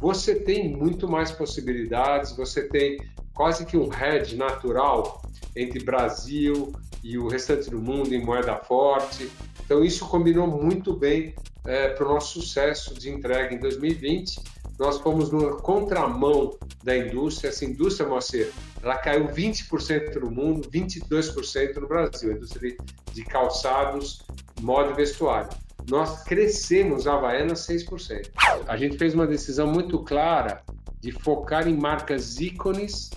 você tem muito mais possibilidades, você tem quase que um hedge natural entre Brasil e o restante do mundo em moeda forte. Então, isso combinou muito bem é, para o nosso sucesso de entrega em 2020. Nós fomos numa contramão da indústria. Essa indústria, Moacir, ela caiu 20% no mundo, 22% no Brasil, a indústria de calçados, moda e vestuário nós crescemos a Havaianas 6%. A gente fez uma decisão muito clara de focar em marcas ícones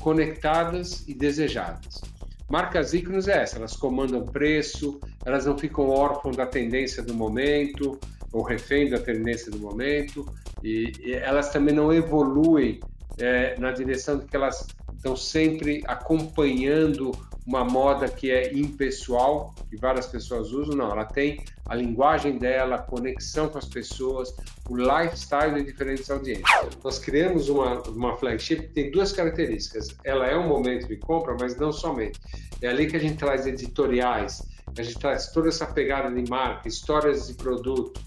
conectadas e desejadas. Marcas ícones é essa, elas comandam preço, elas não ficam órfãs da tendência do momento ou refém da tendência do momento e, e elas também não evoluem é, na direção de que elas estão sempre acompanhando uma moda que é impessoal, que várias pessoas usam, não, ela tem a linguagem dela, a conexão com as pessoas, o lifestyle de diferentes audiências. Nós criamos uma, uma flagship que tem duas características. Ela é um momento de compra, mas não somente. É ali que a gente traz editoriais, a gente traz toda essa pegada de marca, histórias de produto,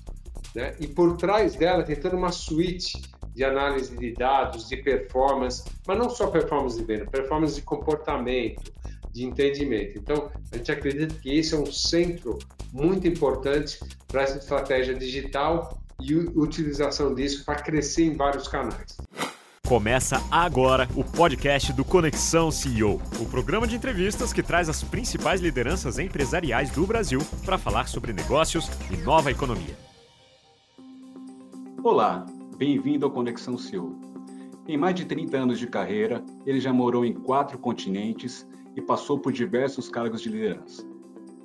né? E por trás dela tem toda uma suite de análise de dados, de performance, mas não só performance de venda, performance de comportamento, de entendimento. Então, a gente acredita que esse é um centro muito importante para essa estratégia digital e utilização disso para crescer em vários canais. Começa agora o podcast do Conexão CEO, o programa de entrevistas que traz as principais lideranças empresariais do Brasil para falar sobre negócios e nova economia. Olá, bem-vindo ao Conexão CEO. Em mais de 30 anos de carreira, ele já morou em quatro continentes e passou por diversos cargos de liderança.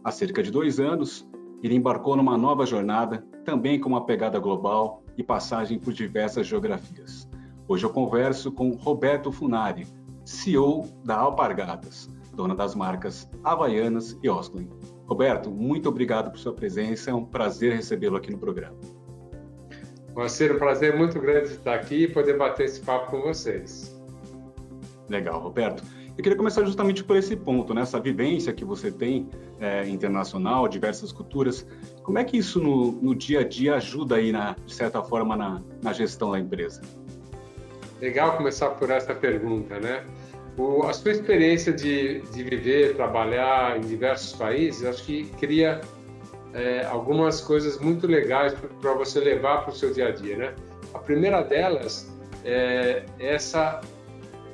Há cerca de dois anos, ele embarcou numa nova jornada, também com uma pegada global e passagem por diversas geografias. Hoje eu converso com Roberto Funari, CEO da Alpargatas, dona das marcas Havaianas e Osklen. Roberto, muito obrigado por sua presença, é um prazer recebê-lo aqui no programa. Marcelo, um prazer muito grande estar aqui e poder bater esse papo com vocês. Legal, Roberto. Eu queria começar justamente por esse ponto, né? essa vivência que você tem é, internacional, diversas culturas. Como é que isso no, no dia a dia ajuda aí, na, de certa forma, na, na gestão da empresa? Legal começar por essa pergunta, né? O, a sua experiência de, de viver, trabalhar em diversos países, acho que cria é, algumas coisas muito legais para você levar para o seu dia a dia, né? A primeira delas é essa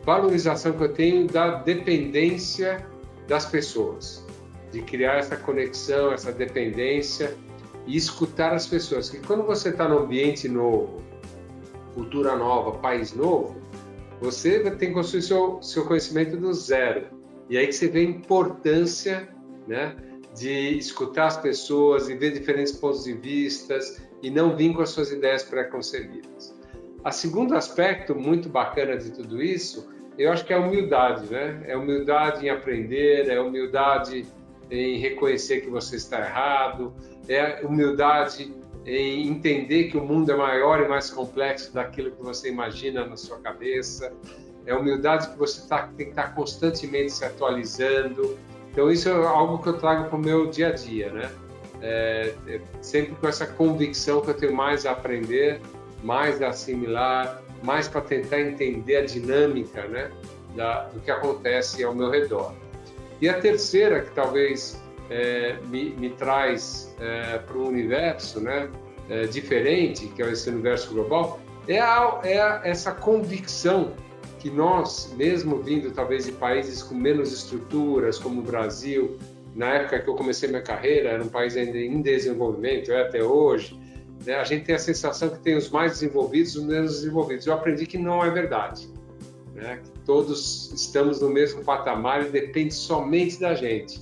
valorização que eu tenho da dependência das pessoas, de criar essa conexão, essa dependência e escutar as pessoas. Que quando você está num ambiente novo, cultura nova, país novo, você tem que construir seu, seu conhecimento do zero. E aí que você vê a importância né, de escutar as pessoas e ver diferentes pontos de vistas e não vir com as suas ideias pré-concebidas. A segundo aspecto muito bacana de tudo isso, eu acho que é a humildade, né? É humildade em aprender, é humildade em reconhecer que você está errado, é humildade em entender que o mundo é maior e mais complexo daquilo que você imagina na sua cabeça, é humildade que você tá, tem que estar constantemente se atualizando. Então isso é algo que eu trago para o meu dia a dia, né? É, é sempre com essa convicção que eu tenho mais a aprender mais assimilar, mais para tentar entender a dinâmica né, da, do que acontece ao meu redor. E a terceira, que talvez é, me, me, traz é, para um universo né, é, diferente, que é esse universo global, é, a, é essa convicção que nós, mesmo vindo talvez de países com menos estruturas, como o Brasil, na época que eu comecei minha carreira, era um país ainda em desenvolvimento, é até hoje, né? A gente tem a sensação que tem os mais desenvolvidos e os menos desenvolvidos. Eu aprendi que não é verdade. Né? Que todos estamos no mesmo patamar e depende somente da gente.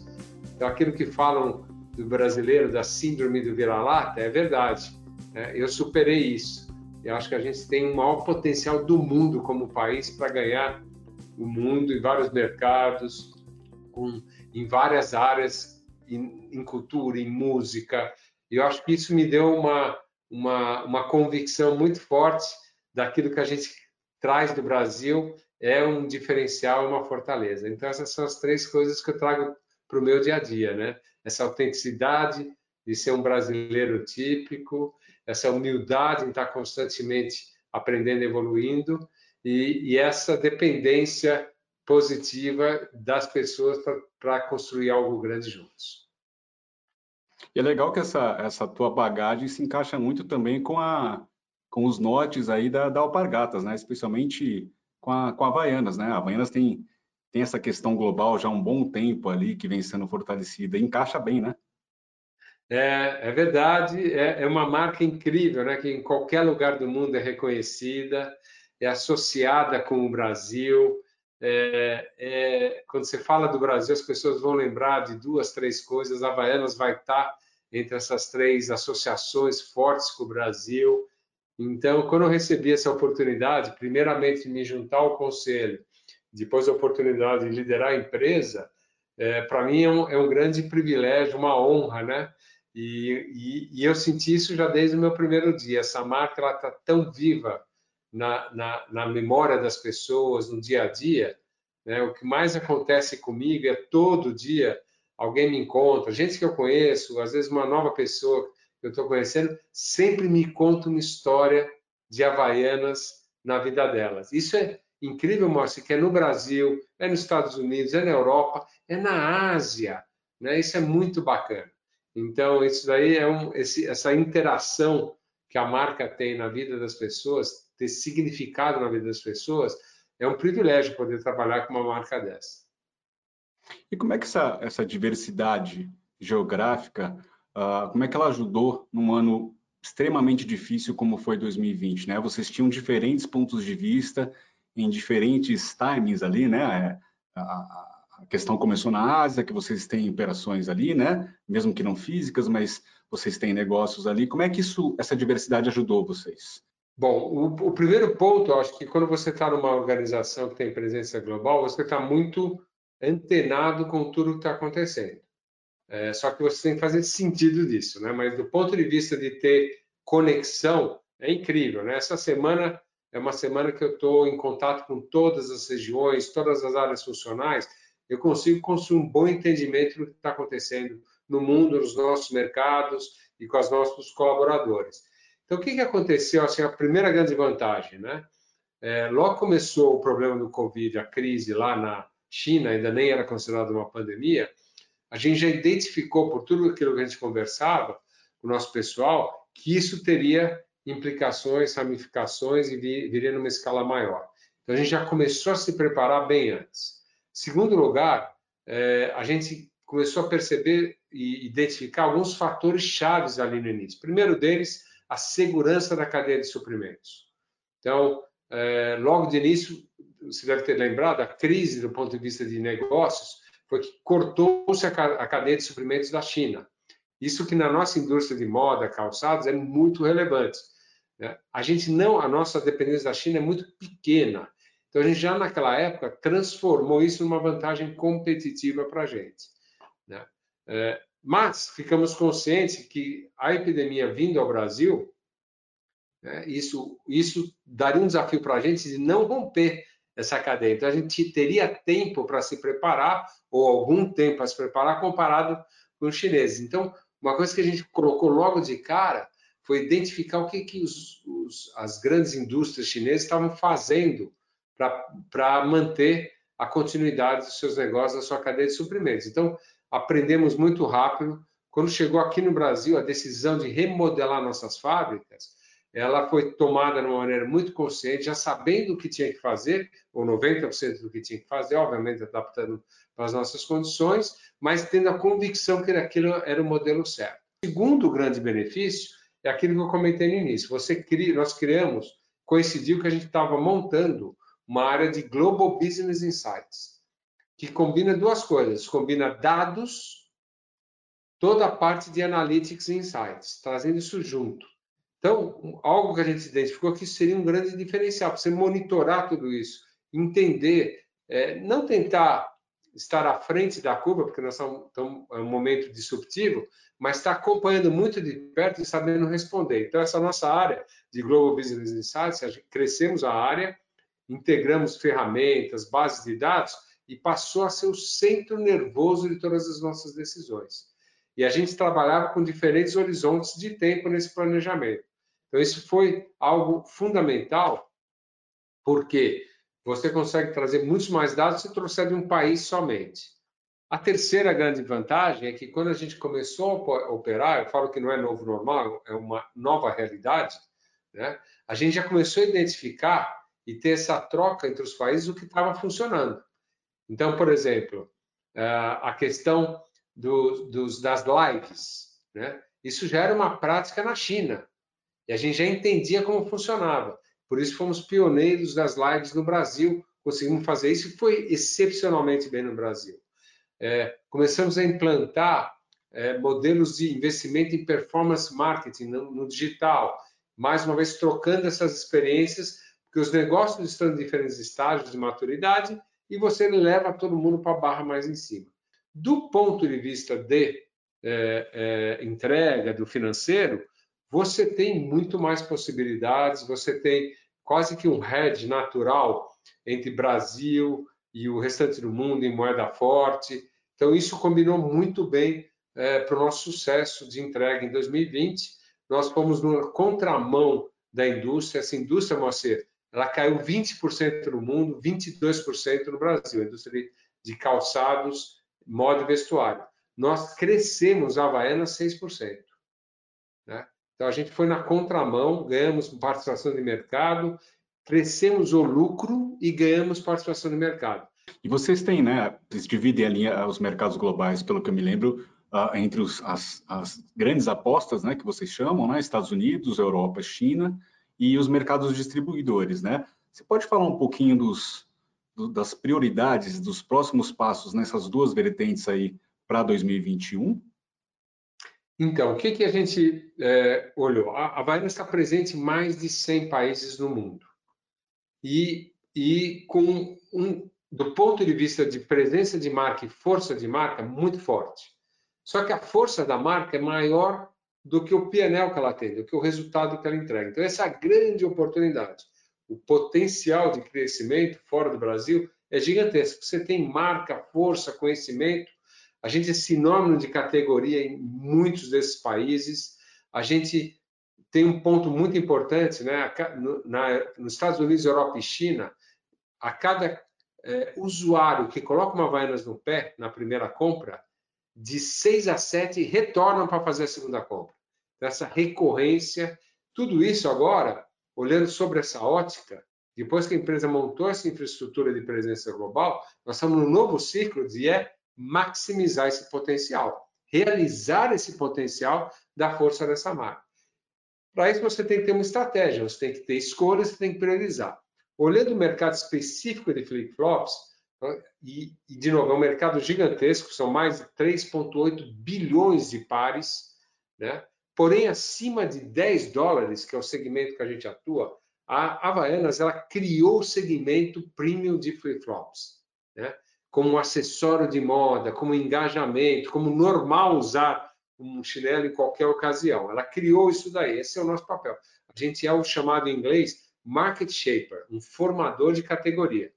Então, aquilo que falam do brasileiro, da síndrome do vira-lata, é verdade. Né? Eu superei isso. Eu acho que a gente tem o maior potencial do mundo como país para ganhar o mundo em vários mercados, com, em várias áreas, em, em cultura, em música. E eu acho que isso me deu uma, uma, uma convicção muito forte daquilo que a gente traz do Brasil é um diferencial, uma fortaleza. Então essas são as três coisas que eu trago para o meu dia a dia, né? Essa autenticidade de ser um brasileiro típico, essa humildade em estar constantemente aprendendo, evoluindo, e, e essa dependência positiva das pessoas para construir algo grande juntos. E é legal que essa, essa tua bagagem se encaixa muito também com, a, com os notes aí da, da Alpargatas, né? especialmente com a, com a Havaianas. Né? A Havaianas tem, tem essa questão global já há um bom tempo ali, que vem sendo fortalecida, encaixa bem, né? É, é verdade, é, é, uma marca incrível, né? que em qualquer lugar do mundo é reconhecida, é associada com o Brasil. É, é, quando você fala do Brasil, as pessoas vão lembrar de duas, três coisas. A Havaianas vai estar entre essas três associações fortes com o Brasil. Então, quando eu recebi essa oportunidade, primeiramente me juntar ao conselho, depois a oportunidade de liderar a empresa, é, para mim é um, é um, grande privilégio, uma honra, né? E, e, e, eu senti isso já desde o meu primeiro dia. Essa marca ela está tão viva na, na, na, memória das pessoas, no dia a dia. Né? O que mais acontece comigo é todo dia alguém me encontra, gente que eu conheço, às vezes uma nova pessoa que eu estou conhecendo, sempre me conta uma história de Havaianas na vida delas. Isso é incrível, Márcio, que é no Brasil, é nos Estados Unidos, é na Europa, é na Ásia. Né? Isso é muito bacana. Então, isso daí é um, esse, essa interação que a marca tem na vida das pessoas, ter significado na vida das pessoas, é um privilégio poder trabalhar com uma marca dessa. E como é que essa, essa diversidade geográfica, uh, como é que ela ajudou num ano extremamente difícil como foi 2020, né? Vocês tinham diferentes pontos de vista em diferentes timings ali, né? É, a, a questão começou na Ásia, que vocês têm operações ali, né? Mesmo que não físicas, mas vocês têm negócios ali. Como é que isso, essa diversidade ajudou vocês? Bom, o, o primeiro ponto, eu acho que quando você está numa organização que tem presença global, você está muito antenado com tudo que está acontecendo. É, só que você tem que fazer sentido disso, né? Mas do ponto de vista de ter conexão, é incrível, né? Essa semana é uma semana que eu estou em contato com todas as regiões, todas as áreas funcionais. Eu consigo construir um bom entendimento do que está acontecendo no mundo, nos nossos mercados e com os nossos colaboradores. Então, o que, que aconteceu? Assim, a primeira grande vantagem, né? É, logo começou o problema do Covid, a crise lá na China, ainda nem era considerada uma pandemia, a gente já identificou, por tudo aquilo que a gente conversava com o nosso pessoal, que isso teria implicações, ramificações e viria numa escala maior. Então, a gente já começou a se preparar bem antes. Segundo lugar, é, a gente começou a perceber e identificar alguns fatores chaves ali no início. primeiro deles, a segurança da cadeia de suprimentos. Então, é, logo de início, você deve ter lembrado, a crise do ponto de vista de negócios foi que cortou-se a cadeia de suprimentos da China. Isso que na nossa indústria de moda, calçados, é muito relevante. Né? A gente não, a nossa dependência da China é muito pequena. Então a gente já naquela época transformou isso numa vantagem competitiva para a gente. Né? É, mas ficamos conscientes que a epidemia vindo ao Brasil, né, isso, isso daria um desafio para a gente de não romper essa cadeia. Então, a gente teria tempo para se preparar, ou algum tempo para se preparar, comparado com os chineses. Então, uma coisa que a gente colocou logo de cara foi identificar o que, que os, os, as grandes indústrias chinesas estavam fazendo para manter a continuidade dos seus negócios, da sua cadeia de suprimentos. Então, aprendemos muito rápido. Quando chegou aqui no Brasil a decisão de remodelar nossas fábricas, ela foi tomada de uma maneira muito consciente, já sabendo o que tinha que fazer, ou 90% do que tinha que fazer, obviamente adaptando para as nossas condições, mas tendo a convicção que aquilo era o modelo certo. O segundo grande benefício é aquilo que eu comentei no início. Você cria, nós criamos, coincidiu que a gente estava montando uma área de Global Business Insights, que combina duas coisas, combina dados, toda a parte de Analytics e Insights, trazendo isso junto. Então, algo que a gente identificou que seria um grande diferencial, para você monitorar tudo isso, entender, é, não tentar estar à frente da curva, porque nós estamos, em um momento disruptivo, mas estar acompanhando muito de perto e sabendo responder. Então, essa nossa área de Global Business Insights, crescemos a área, integramos ferramentas, bases de dados e passou a ser o centro nervoso de todas as nossas decisões. E a gente trabalhava com diferentes horizontes de tempo nesse planejamento. Então, isso foi algo fundamental, porque você consegue trazer muitos mais dados se trouxer de um país somente. A terceira grande vantagem é que quando a gente começou a operar, eu falo que não é novo normal, é uma nova realidade, né? a gente já começou a identificar e ter essa troca entre os países o que estava funcionando. Então, por exemplo, a questão do, dos, das lives, né? isso já era uma prática na China e a gente já entendia como funcionava. Por isso fomos pioneiros das lives no Brasil, conseguimos fazer isso e foi excepcionalmente bem no Brasil. É, começamos a implantar é, modelos de investimento em performance marketing no, no, digital, mais uma vez trocando essas experiências, porque os negócios estão em diferentes estágios de maturidade e você leva todo mundo para a barra mais em cima. Do ponto de vista de é, é, entrega, do financeiro, você tem muito mais possibilidades, você tem quase que um hedge natural entre Brasil e o restante do mundo em moeda forte. Então, isso combinou muito bem é, para o nosso sucesso de entrega em 2020. Nós fomos na contramão da indústria. Essa indústria, Moacir, ela caiu 20% no mundo, 22% no Brasil, a indústria de calçados, moda e vestuário. Nós crescemos a Havaianas 6%. Né? Então, a gente foi na contramão, ganhamos participação de mercado, crescemos o lucro e ganhamos participação de mercado. E vocês têm, né, vocês dividem ali os mercados globais, pelo que eu me lembro, uh, entre os, as, as, grandes apostas, né, que vocês chamam, né, Estados Unidos, Europa, China, e os mercados distribuidores, né? Você pode falar um pouquinho dos, do, das prioridades, dos próximos passos nessas duas vertentes aí para 2021? Então, o que, que a gente é, olhou? A, a está presente em mais de 100 países no mundo. E, e com um, do ponto de vista de presença de marca e força de marca, muito forte. Só que a força da marca é maior do que o PNL que ela tem, do que o resultado que ela entrega. Então, essa é a grande oportunidade. O potencial de crescimento fora do Brasil é gigantesco. Você tem marca, força, conhecimento, a gente é sinônimo de categoria em muitos desses países. A gente tem um ponto muito importante, né? Na, nos Estados Unidos, Europa e China, a cada é, usuário que coloca uma Havaianas no pé na primeira compra, de 6 a 7 retornam para fazer a segunda compra. Então, essa recorrência, tudo isso agora, olhando sobre essa ótica, depois que a empresa montou essa infraestrutura de presença global, nós estamos num novo ciclo de é maximizar esse potencial, realizar esse potencial da força dessa marca. Para isso, você tem que ter uma estratégia, você tem que ter escolhas, você tem que priorizar. Olhando o mercado específico de flip-flops, e, e, de novo, é um mercado gigantesco, são mais de 3,8 bilhões de pares, né? porém, acima de 10 dólares, que é o segmento que a gente atua, a Havaianas ela criou o segmento premium de flip-flops. Né? como um acessório de moda, como engajamento, como normal usar um chinelo em qualquer ocasião. Ela criou isso daí, esse é o nosso papel. A gente é o chamado em inglês market shaper, um formador de categoria.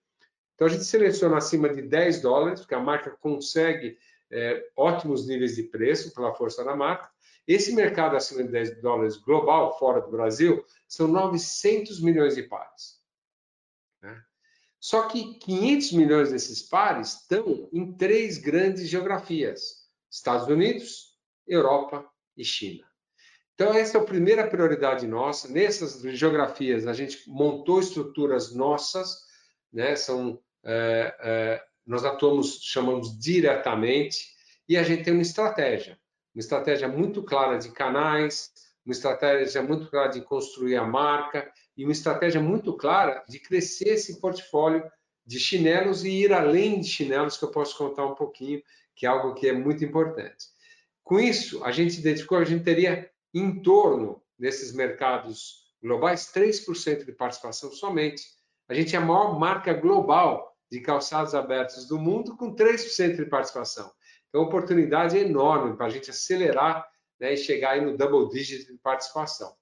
Então a gente seleciona acima de 10 dólares, porque a marca consegue é, ótimos níveis de preço pela força da marca. Esse mercado acima de 10 dólares global, fora do Brasil, são 900 milhões de pares. Né? Só que 500 milhões desses pares estão em três grandes geografias: Estados Unidos, Europa e China. Então, essa é a primeira prioridade nossa. Nessas geografias, a gente montou estruturas nossas, né? São, nós atuamos, chamamos diretamente, e a gente tem uma estratégia. Uma estratégia muito clara de canais, uma estratégia muito clara de construir a marca e uma estratégia muito clara de crescer esse portfólio de chinelos e ir além de chinelos, que eu posso contar um pouquinho, que é algo que é muito importante. Com isso, a gente identificou que a gente teria em torno desses mercados globais 3% de participação somente. A gente é a maior marca global de calçados abertos do mundo com 3% de participação. Então, a oportunidade é enorme para a gente acelerar né, e chegar aí no double digit de participação.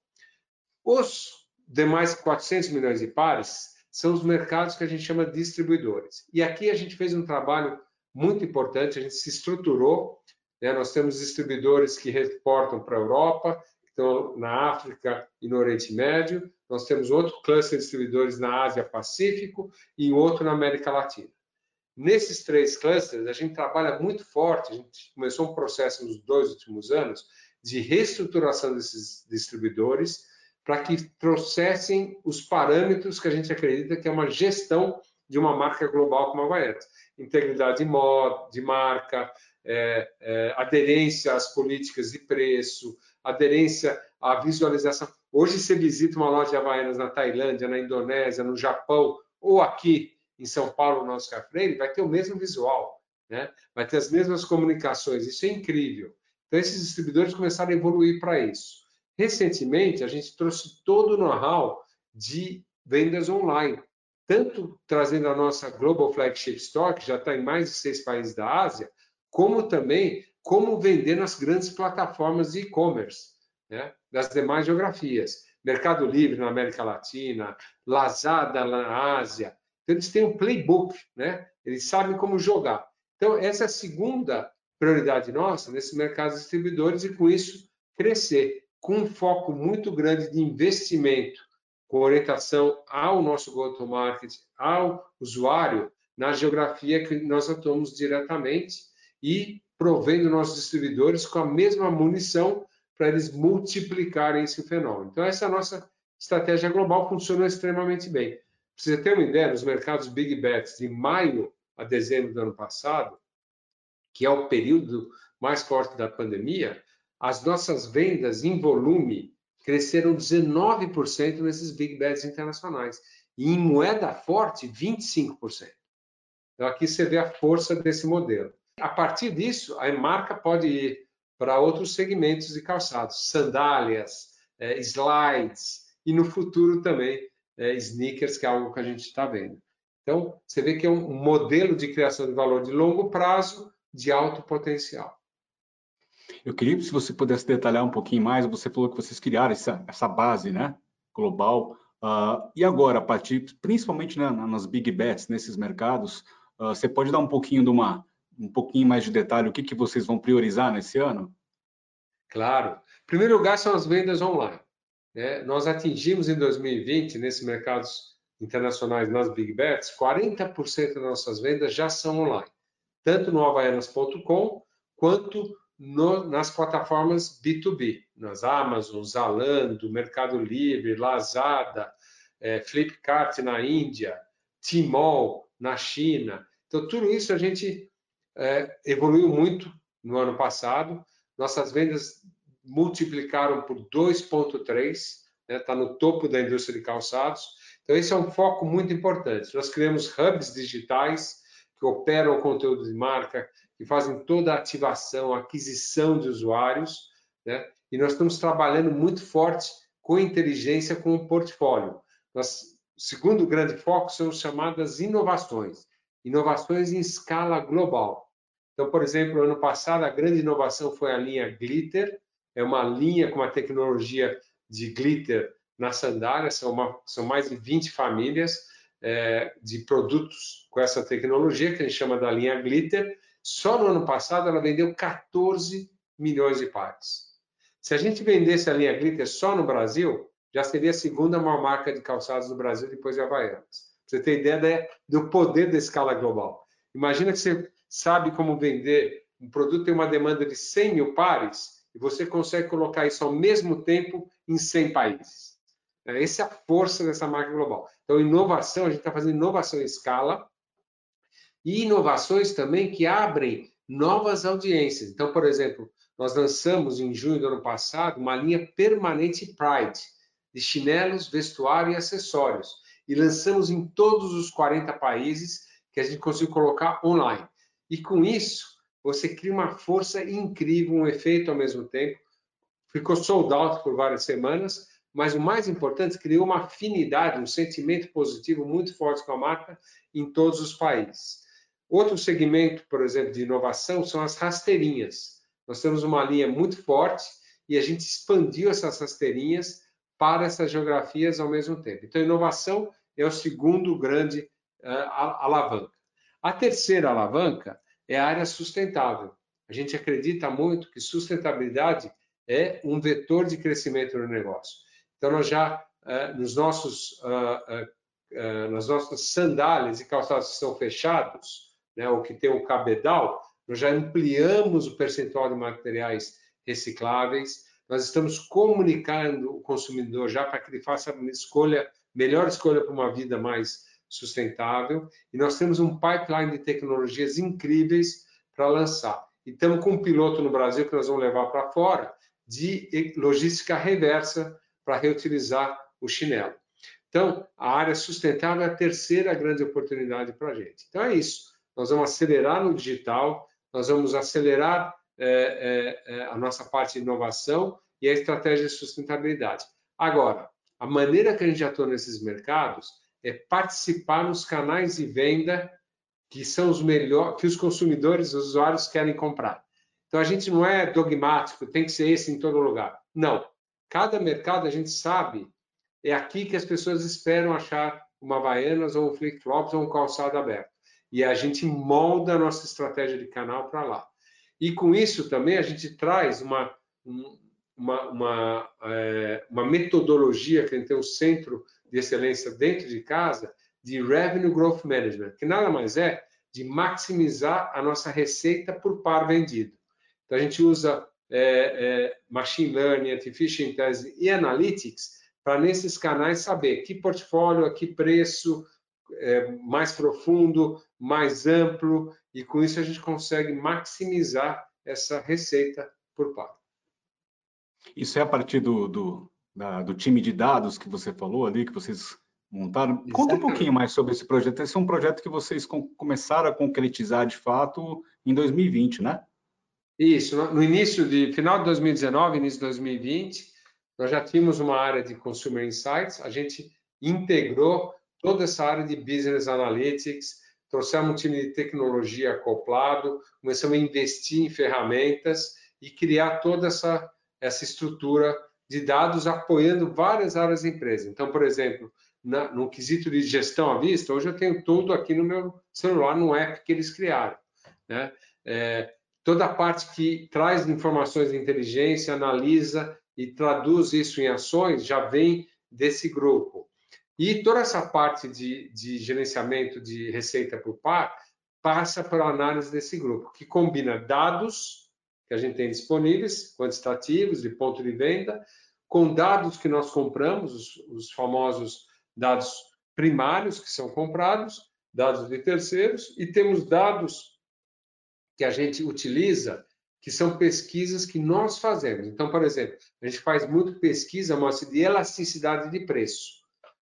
Os demais 400 milhões de pares são os mercados que a gente chama de distribuidores. E aqui a gente fez um trabalho muito importante, a gente se estruturou, né? nós temos distribuidores que reportam para a Europa, estão na África e no Oriente Médio, nós temos outro cluster de distribuidores na Ásia Pacífico e outro na América Latina. Nesses três clusters, a gente trabalha muito forte, a gente começou um processo nos dois últimos anos de reestruturação desses distribuidores para que trouxessem os parâmetros que a gente acredita que é uma gestão de uma marca global como a Havaianas. Integridade de, moda, de marca, é, é, aderência às políticas de preço, aderência à visualização. Hoje você visita uma loja de Havaianas na Tailândia, na Indonésia, no Japão ou aqui em São Paulo, no nosso Café, vai ter o mesmo visual, né? vai ter as mesmas comunicações. Isso é incrível. Então, esses distribuidores começaram a evoluir para isso. Recentemente, a gente trouxe todo o know-how de vendas online, tanto trazendo a nossa Global Flagship Store, que já está em mais de seis países da Ásia, como também como vender nas grandes plataformas de e-commerce né, das demais geografias. Mercado Livre na América Latina, Lazada na Ásia. Então, eles têm um playbook, né? eles sabem como jogar. Então, essa é a segunda prioridade nossa nesse mercado de distribuidores e, com isso, crescer, com um foco muito grande de investimento, com orientação ao nosso go-to-market, ao usuário, na geografia que nós atuamos diretamente e provendo nossos distribuidores com a mesma munição para eles multiplicarem esse fenômeno. Então, essa nossa estratégia global funcionou extremamente bem. Para você ter uma ideia, nos mercados Big Bets de maio a dezembro do ano passado, que é o período mais forte da pandemia, as nossas vendas em volume cresceram 19% nesses Big Bets internacionais. E em moeda forte, 25%. Então, aqui você vê a força desse modelo. A partir disso, a marca pode ir para outros segmentos de calçados, sandálias, é, slides e no futuro também é, sneakers, que é algo que a gente está vendo. Então, você vê que é um modelo de criação de valor de longo prazo, de alto potencial. Eu queria, se você pudesse detalhar um pouquinho mais, você falou que vocês criaram essa, essa base né, global, uh, e agora, a partir, principalmente né, nas big bets, nesses mercados, uh, você pode dar um pouquinho de uma, um pouquinho mais de detalhe o que, que vocês vão priorizar nesse ano? Claro. Primeiro lugar, são as vendas online. Né? Nós atingimos em 2020, nesses mercados internacionais, nas Big Bets, 40% das nossas vendas já são online, tanto no havaianas.com quanto no, nas plataformas B2B, nas Amazon, Zalando, Mercado Livre, Lazada, é, Flipkart na Índia, Tmall na China. Então, tudo isso a gente é, evoluiu muito no ano passado. Nossas vendas multiplicaram por 2,3, está né, no topo da indústria de calçados. Então, esse é um foco muito importante. Nós criamos hubs digitais que operam o conteúdo de marca, que fazem toda a ativação, aquisição de usuários, né? e nós estamos trabalhando muito forte com inteligência com o portfólio. Nós, o segundo grande foco são chamadas inovações inovações em escala global. Então, por exemplo, ano passado a grande inovação foi a linha Glitter, é uma linha com uma tecnologia de glitter na sandália, são, uma, são mais de 20 famílias é, de produtos com essa tecnologia, que a gente chama da linha Glitter. Só no ano passado ela vendeu 14 milhões de pares. Se a gente vendesse a linha Glitter só no Brasil, já seria a segunda maior marca de calçados do Brasil depois de Havaianas você ter ideia do poder da escala global. Imagina que você sabe como vender um produto tem uma demanda de 100 mil pares e você consegue colocar isso ao mesmo tempo em 100 países. É, essa é a força dessa marca global. Então, inovação, a gente está fazendo inovação em escala e inovações também que abrem novas audiências. Então, por exemplo, nós lançamos em junho do ano passado uma linha permanente Pride de chinelos, vestuário e acessórios e lançamos em todos os 40 países que a gente conseguiu colocar online. E com isso, você cria uma força incrível, um efeito ao mesmo tempo. Ficou sold out por várias semanas, mas o mais importante, criou uma afinidade, um sentimento positivo muito forte com a marca em todos os países. Outro segmento, por exemplo, de inovação são as rasteirinhas. Nós temos uma linha muito forte e a gente expandiu essas rasteirinhas para essas geografias ao mesmo tempo. Então, inovação é o segundo grande uh, alavanca. A terceira alavanca é a área sustentável. A gente acredita muito que sustentabilidade é um vetor de crescimento no negócio. Então, nós já, nos nossos, nas nossas sandálias e calçados que são fechados, né, ou que tem um cabedal, nós já ampliamos o percentual de materiais recicláveis, nós estamos comunicando o consumidor já para que ele faça uma escolha, melhor escolha para uma vida mais sustentável, e nós temos um pipeline de tecnologias incríveis para lançar. E estamos com um piloto no Brasil que nós vamos levar para fora de logística reversa para reutilizar o chinelo. Então, a área sustentável é a terceira grande oportunidade para a gente. Então, é isso. Nós vamos acelerar no digital, nós vamos acelerar a nossa parte de inovação e a estratégia de sustentabilidade. Agora, a maneira que a gente atua nesses mercados é participar nos canais de venda que são os melhores, que os consumidores, os usuários querem comprar. Então a gente não é dogmático, tem que ser esse em todo lugar. Não. Cada mercado a gente sabe é aqui que as pessoas esperam achar uma Havaianas ou um flip-flops ou um calçado aberto. E a gente molda a nossa estratégia de canal para lá. E com isso também a gente traz uma, uma, uma, é, uma metodologia que a gente tem um centro de excelência dentro de casa de Revenue Growth Management, que nada mais é de maximizar a nossa receita por par vendido. Então, a gente usa é, é, Machine Learning, Artificial Intelligence e Analytics para, nesses canais, saber que portfólio, que preço é, mais profundo, mais amplo, e com isso a gente consegue maximizar essa receita por par. Isso é a partir do, do, da, do time de dados que você falou ali, que vocês montaram. Exatamente. Conta um pouquinho mais sobre esse projeto. Esse é um projeto que vocês com, começaram a concretizar de fato em 2020, né? Isso, no início de final de 2019, início de 2020, nós já tínhamos uma área de Consumer Insights, a gente integrou toda essa área de Business Analytics, trouxemos um time de tecnologia acoplado, começamos a investir em ferramentas e criar toda essa, essa estrutura de dados apoiando várias áreas da empresa. Então, por exemplo, na, no quesito de gestão à vista, hoje eu tenho tudo aqui no meu celular, no app que eles criaram. Né? É, toda a parte que traz informações de inteligência, analisa e traduz isso em ações, já vem desse grupo. E toda essa parte de, de gerenciamento de receita por par passa pela análise desse grupo, que combina dados que a gente tem disponíveis, quantitativos, de ponto de venda, com dados que nós compramos, os, os famosos dados primários que são comprados, dados de terceiros, e temos dados que a gente utiliza, que são pesquisas que nós fazemos. Então, por exemplo, a gente faz muito pesquisa, mostra de elasticidade de preço.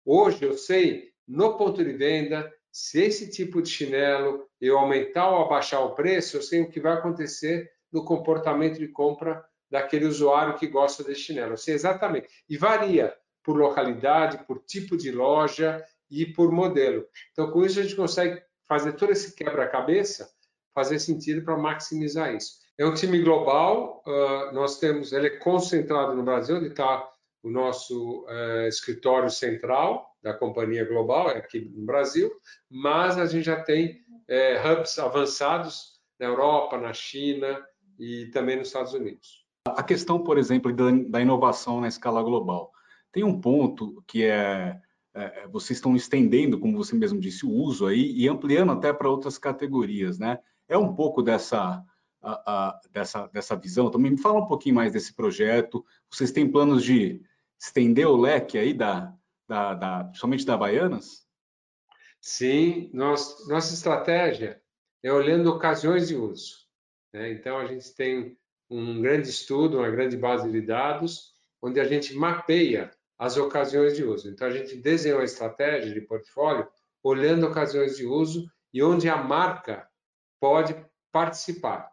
Hoje eu sei, no ponto de venda, se esse tipo de chinelo eu aumentar ou abaixar o preço, eu sei o que vai acontecer no comportamento de compra daquele usuário que gosta desse chinelo. Eu sei exatamente. E varia por localidade, por tipo de loja e por modelo. Então, com isso, a gente consegue fazer todo esse quebra-cabeça, fazer sentido para maximizar isso. É um time global, nós temos, ele é concentrado no Brasil, onde está o nosso uh, escritório central da companhia global, é aqui no Brasil, mas a gente já tem uh, hubs avançados na Europa, na China e também nos Estados Unidos. A questão, por exemplo, da, inovação na escala global. Tem um ponto que é, é, vocês estão estendendo, como você mesmo disse, o uso aí e ampliando até para outras categorias, né? É um pouco dessa, a, a, dessa, dessa visão. Também me fala um pouquinho mais desse projeto. Vocês têm planos de estender o leque aí da, da, da principalmente da Baianas? Sim, nós, nossa estratégia é olhando ocasiões de uso. Né? Então, a gente tem um grande estudo, uma grande base de dados, onde a gente mapeia as ocasiões de uso. Então, a gente desenhou a estratégia de portfólio olhando ocasiões de uso e onde a marca pode participar.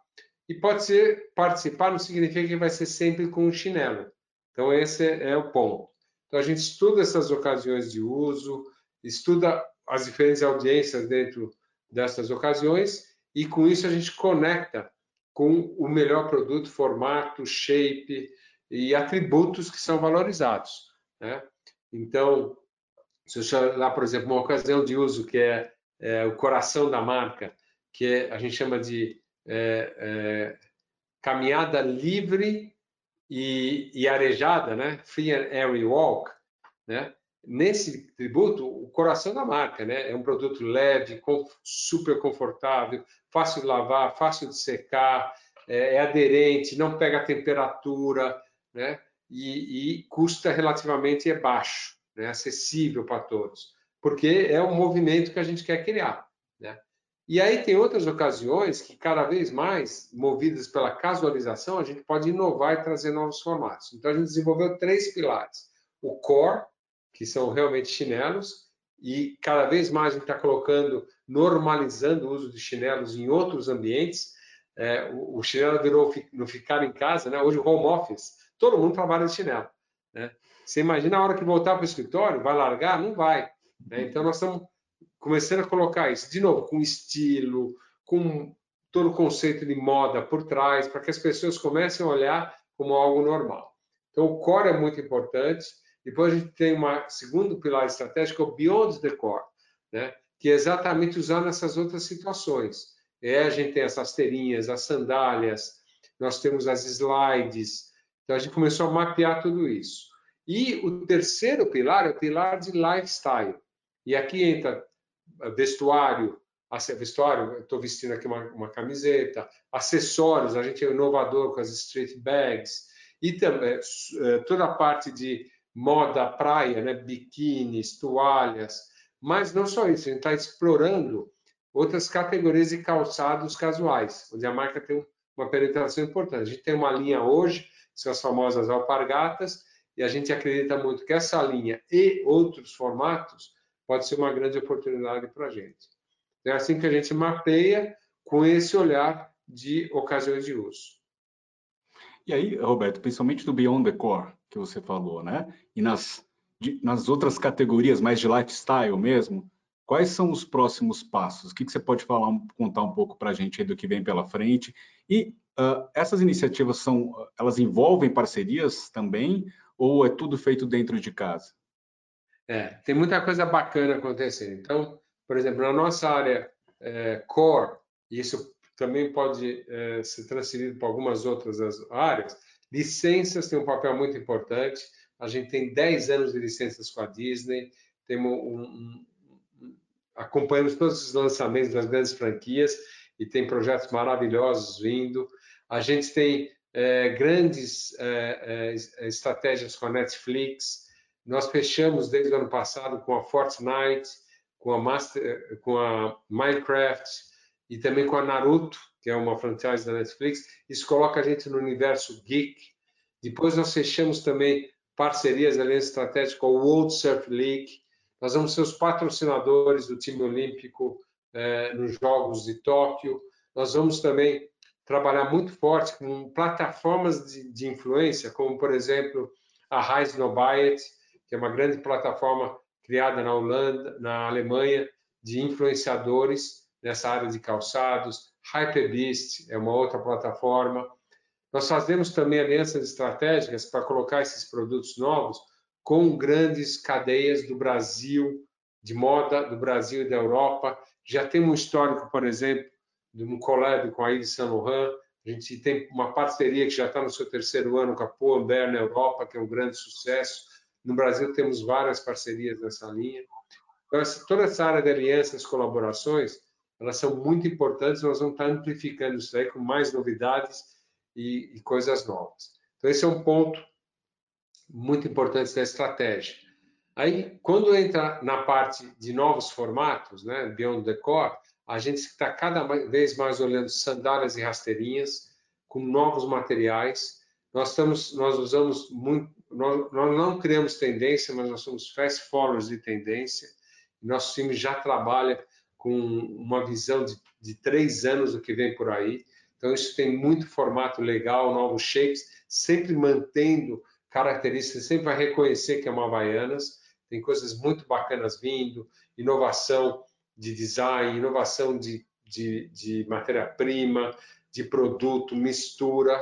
E pode ser participar não significa que vai ser sempre com um chinelo. Então, esse é o ponto. Então, a gente estuda essas ocasiões de uso, estuda as diferentes audiências dentro dessas ocasiões e, com isso, a gente conecta com o melhor produto, formato, shape e atributos que são valorizados. Né? Então, se eu chamar, por exemplo, uma ocasião de uso que é, é o coração da marca, que é, a gente chama de é, é, caminhada livre e, e arejada, né? Free and airy walk, né? Nesse tributo, o coração da marca, né? É um produto leve, super confortável, fácil de lavar, fácil de secar, é, é aderente, não pega temperatura, né? E, e custa relativamente é baixo, né? Acessível para todos, porque é um movimento que a gente quer criar, né? E aí tem outras ocasiões que cada vez mais, movidas pela casualização, a gente pode inovar e trazer novos formatos. Então a gente desenvolveu três pilares: o core, que são realmente chinelos, e cada vez mais a gente está colocando, normalizando o uso de chinelos em outros ambientes. É, o, o, chinelo virou no ficar em casa, né? Hoje o home office, todo mundo trabalha de chinelo. Né? Você imagina a hora que voltar para o escritório, vai largar? Não vai. Né? Então nós estamos começando a colocar isso, de novo, com estilo, com todo o conceito de moda por trás, para que as pessoas comecem a olhar como algo normal. Então, o core é muito importante. Depois a gente tem um segundo pilar estratégico, o Beyond the Core, né? que é exatamente usar nessas outras situações. É, a gente tem as rasteirinhas, as sandálias, nós temos as slides. Então, a gente começou a mapear tudo isso. E o terceiro pilar é o pilar de lifestyle. E aqui entra vestuário, vestuário, estou vestindo aqui uma, uma, camiseta, acessórios, a gente é inovador com as street bags, e também é, toda a parte de moda praia, né, biquínis, toalhas, mas não só isso, a gente está explorando outras categorias de calçados casuais, onde a marca tem uma penetração importante. A gente tem uma linha hoje, são as famosas alpargatas, e a gente acredita muito que essa linha e outros formatos pode ser uma grande oportunidade para a gente. É assim que a gente mapeia com esse olhar de ocasiões de uso. E aí, Roberto, principalmente do Beyond the Core, que você falou, né? E nas, de, nas outras categorias mais de lifestyle mesmo, quais são os próximos passos? O que, que você pode falar, contar um pouco para a gente do que vem pela frente? E uh, essas iniciativas são, elas envolvem parcerias também ou é tudo feito dentro de casa? É, tem muita coisa bacana acontecendo. Então, por exemplo, na nossa área é, core, e isso também pode é, ser transferido para algumas outras áreas, licenças têm um papel muito importante. A gente tem 10 anos de licenças com a Disney, temos um, um, acompanhamos todos os lançamentos das grandes franquias e tem projetos maravilhosos vindo. A gente tem é, grandes é, é, estratégias com a Netflix, nós fechamos desde o ano passado com a Fortnite, com a, Master, com a Minecraft e também com a Naruto, que é uma franchise da Netflix. Isso coloca a gente no universo geek. Depois nós fechamos também parcerias, aliança estratégica com a World Surf League. Nós vamos ser os patrocinadores do time olímpico eh, nos Jogos de Tóquio. Nós vamos também trabalhar muito forte com plataformas de, de influência, como, por exemplo, a Rise No Buy é uma grande plataforma criada na Holanda, na Alemanha, de influenciadores nessa área de calçados. Hyperbeast é uma outra plataforma. Nós fazemos também alianças estratégicas para colocar esses produtos novos com grandes cadeias do Brasil, de moda do Brasil e da Europa. Já temos um histórico, por exemplo, de um collab com a Yves Saint Laurent. A gente tem uma parceria que já está no seu terceiro ano com a Pull&Bear na Europa, que é um grande sucesso. No Brasil temos várias parcerias nessa linha. Então, toda essa área de alianças, colaborações, elas são muito importantes. Nós vamos estar amplificando isso aí com mais novidades e, e coisas novas. Então, esse é um ponto muito importante da estratégia. Aí, quando entra na parte de novos formatos, né, Beyond the Core, a gente está cada vez mais olhando sandálias e rasteirinhas com novos materiais. Nós estamos, nós usamos muito, nós, nós, não criamos tendência, mas nós somos fast followers de tendência. Nosso time já trabalha com uma visão de, de três anos do que vem por aí. Então, isso tem muito formato legal, novos shapes, sempre mantendo características, sempre vai reconhecer que é uma Havaianas. Tem coisas muito bacanas vindo, inovação de design, inovação de, de, de matéria-prima, de produto, mistura.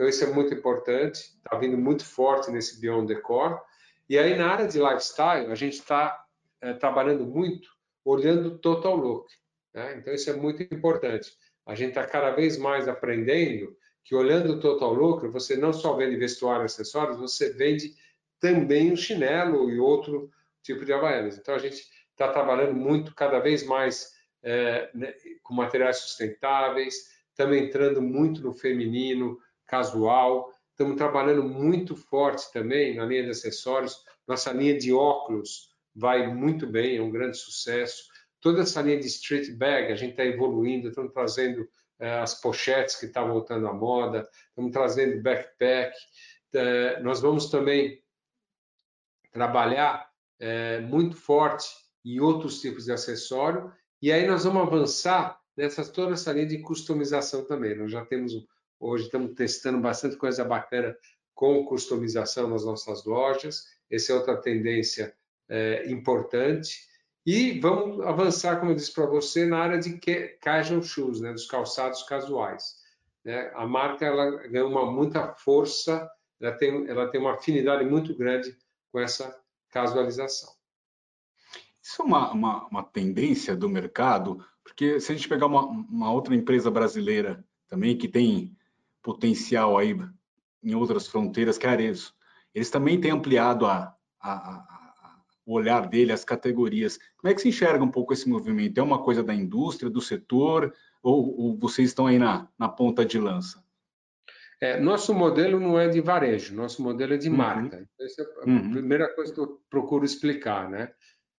Então, isso é muito importante, está vindo muito forte nesse Beyond the Core. E aí, na área de lifestyle, a gente está é, trabalhando muito olhando total look. Né? Então, isso é muito importante. A gente está cada vez mais aprendendo que olhando o total lucro, você não só vende vestuário e acessórios, você vende também o chinelo e outro tipo de havaianas. Então, a gente está trabalhando muito, cada vez mais, é, né, com materiais sustentáveis, estamos entrando muito no feminino, casual, estamos trabalhando muito forte também na linha de acessórios, nossa linha de óculos vai muito bem, é um grande sucesso. Toda essa linha de street bag, a gente está evoluindo, estamos trazendo é, as pochetes que estão tá voltando à moda, estamos trazendo backpack. É, nós vamos também trabalhar é, muito forte em outros tipos de acessório e aí nós vamos avançar nessa toda essa linha de customização também. Nós já temos hoje estamos testando bastante coisa bacana com customização nas nossas lojas. Essa é outra tendência é, importante. E vamos avançar, como eu disse para você, na área de casual shoes, né, dos calçados casuais. Né? A marca ela ganhou uma muita força, ela tem, ela tem uma afinidade muito grande com essa casualização. Isso é uma, uma, uma tendência do mercado, porque se a gente pegar uma, uma outra empresa brasileira também que tem potencial aí em outras fronteiras, é Arezzo, eles também têm ampliado a, a, a o olhar dele, as categorias. Como é que se enxerga um pouco esse movimento? É uma coisa da indústria, do setor, ou, ou vocês estão aí na, na ponta de lança? É, nosso modelo não é de varejo, nosso modelo é de uhum. marca. Essa é a uhum. primeira coisa que eu procuro explicar, né?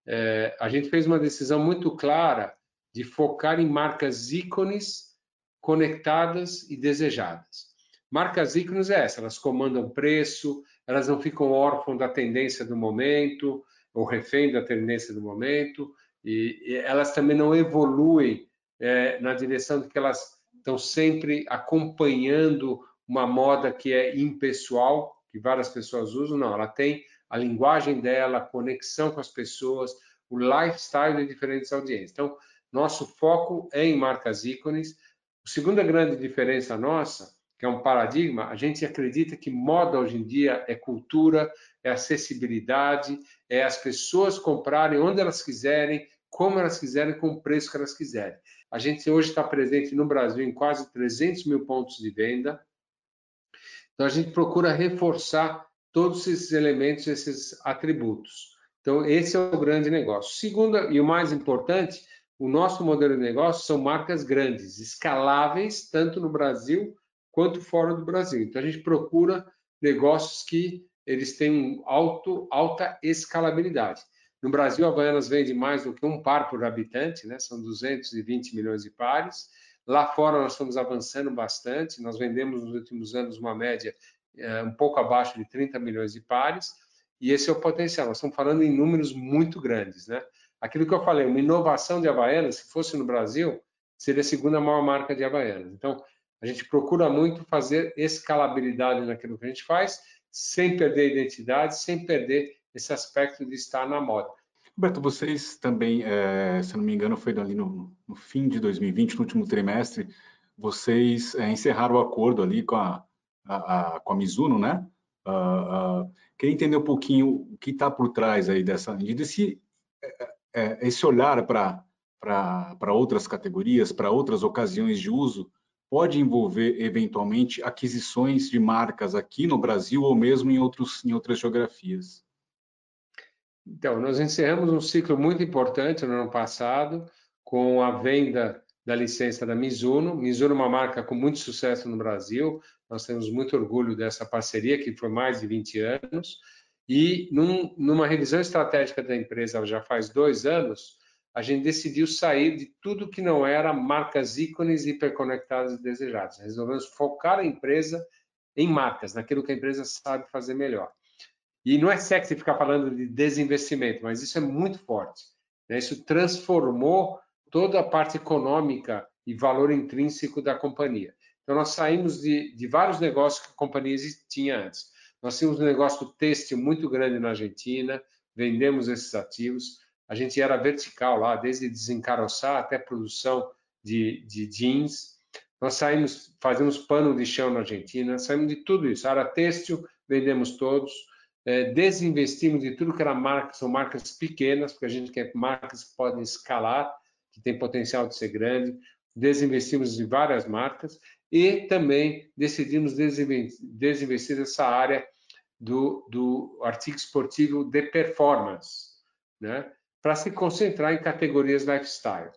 É, a gente fez uma decisão muito clara de focar em marcas ícones conectadas e desejadas. Marcas ícones é essa, elas comandam preço, elas não ficam órfãs da tendência do momento, ou refém da tendência do momento, e, e elas também não evoluem é, na direção de que elas estão sempre acompanhando uma moda que é impessoal, que várias pessoas usam, não, ela tem a linguagem dela, a conexão com as pessoas, o lifestyle de diferentes audiências. Então, nosso foco é em marcas ícones. A segunda grande diferença nossa, que é um paradigma, a gente acredita que moda hoje em dia é cultura, é acessibilidade, é as pessoas comprarem onde elas quiserem, como elas quiserem, com o preço que elas quiserem. A gente hoje está presente no Brasil em quase 300 mil pontos de venda. Então, a gente procura reforçar todos esses elementos, esses atributos. Então, esse é o grande negócio. Segunda, e o mais importante, o nosso modelo de negócio são marcas grandes, escaláveis, tanto no Brasil quanto fora do Brasil. Então, a gente procura negócios que eles têm alto, alta escalabilidade. No Brasil, a Havaianas vende mais do que um par por habitante, né? são 220 milhões de pares. Lá fora, nós estamos avançando bastante, nós vendemos nos últimos anos uma média é, um pouco abaixo de 30 milhões de pares, e esse é o potencial. Nós estamos falando em números muito grandes. Né? Aquilo que eu falei, uma inovação de Havaianas, se fosse no Brasil, seria a segunda maior marca de Havaianas. Então, a gente procura muito fazer escalabilidade naquilo que a gente faz sem perder identidade, sem perder esse aspecto de estar na moda. Roberto, vocês também, é, se não me engano, foi ali no, no, fim de 2020, no último trimestre, vocês é, encerraram o acordo ali com a, a, a com a Mizuno, né? Uh, uh, queria entender um pouquinho o que está por trás aí dessa medida, se é, esse olhar para outras categorias, para outras ocasiões de uso, pode envolver eventualmente aquisições de marcas aqui no Brasil ou mesmo em, outros, em outras geografias? Então, nós encerramos um ciclo muito importante no ano passado com a venda da licença da Mizuno. Mizuno é uma marca com muito sucesso no Brasil. Nós temos muito orgulho dessa parceria, que foi mais de 20 anos. E num, numa revisão estratégica da empresa já faz dois anos, a gente decidiu sair de tudo que não era marcas ícones hiperconectadas e desejadas. Resolvemos focar a empresa em marcas, naquilo que a empresa sabe fazer melhor. E não é sexy ficar falando de desinvestimento, mas isso é muito forte. Né? Isso transformou toda a parte econômica e valor intrínseco da companhia. Então, nós saímos de, de vários negócios que a companhia tinha antes. Nós tínhamos um negócio têxtil muito grande na Argentina, vendemos esses ativos a gente era vertical lá, desde desencaroçar até produção de, de jeans. Nós saímos, fazemos pano de chão na Argentina, saímos de tudo isso. Era têxtil, vendemos todos. É, desinvestimos de tudo que era marca, são marcas pequenas, porque a gente quer marcas que podem escalar, que tem potencial de ser grande. desinvestimos em várias marcas e também decidimos desinvestir nessa área do, do artigo esportivo de performance, né? para se concentrar em categorias lifestyle.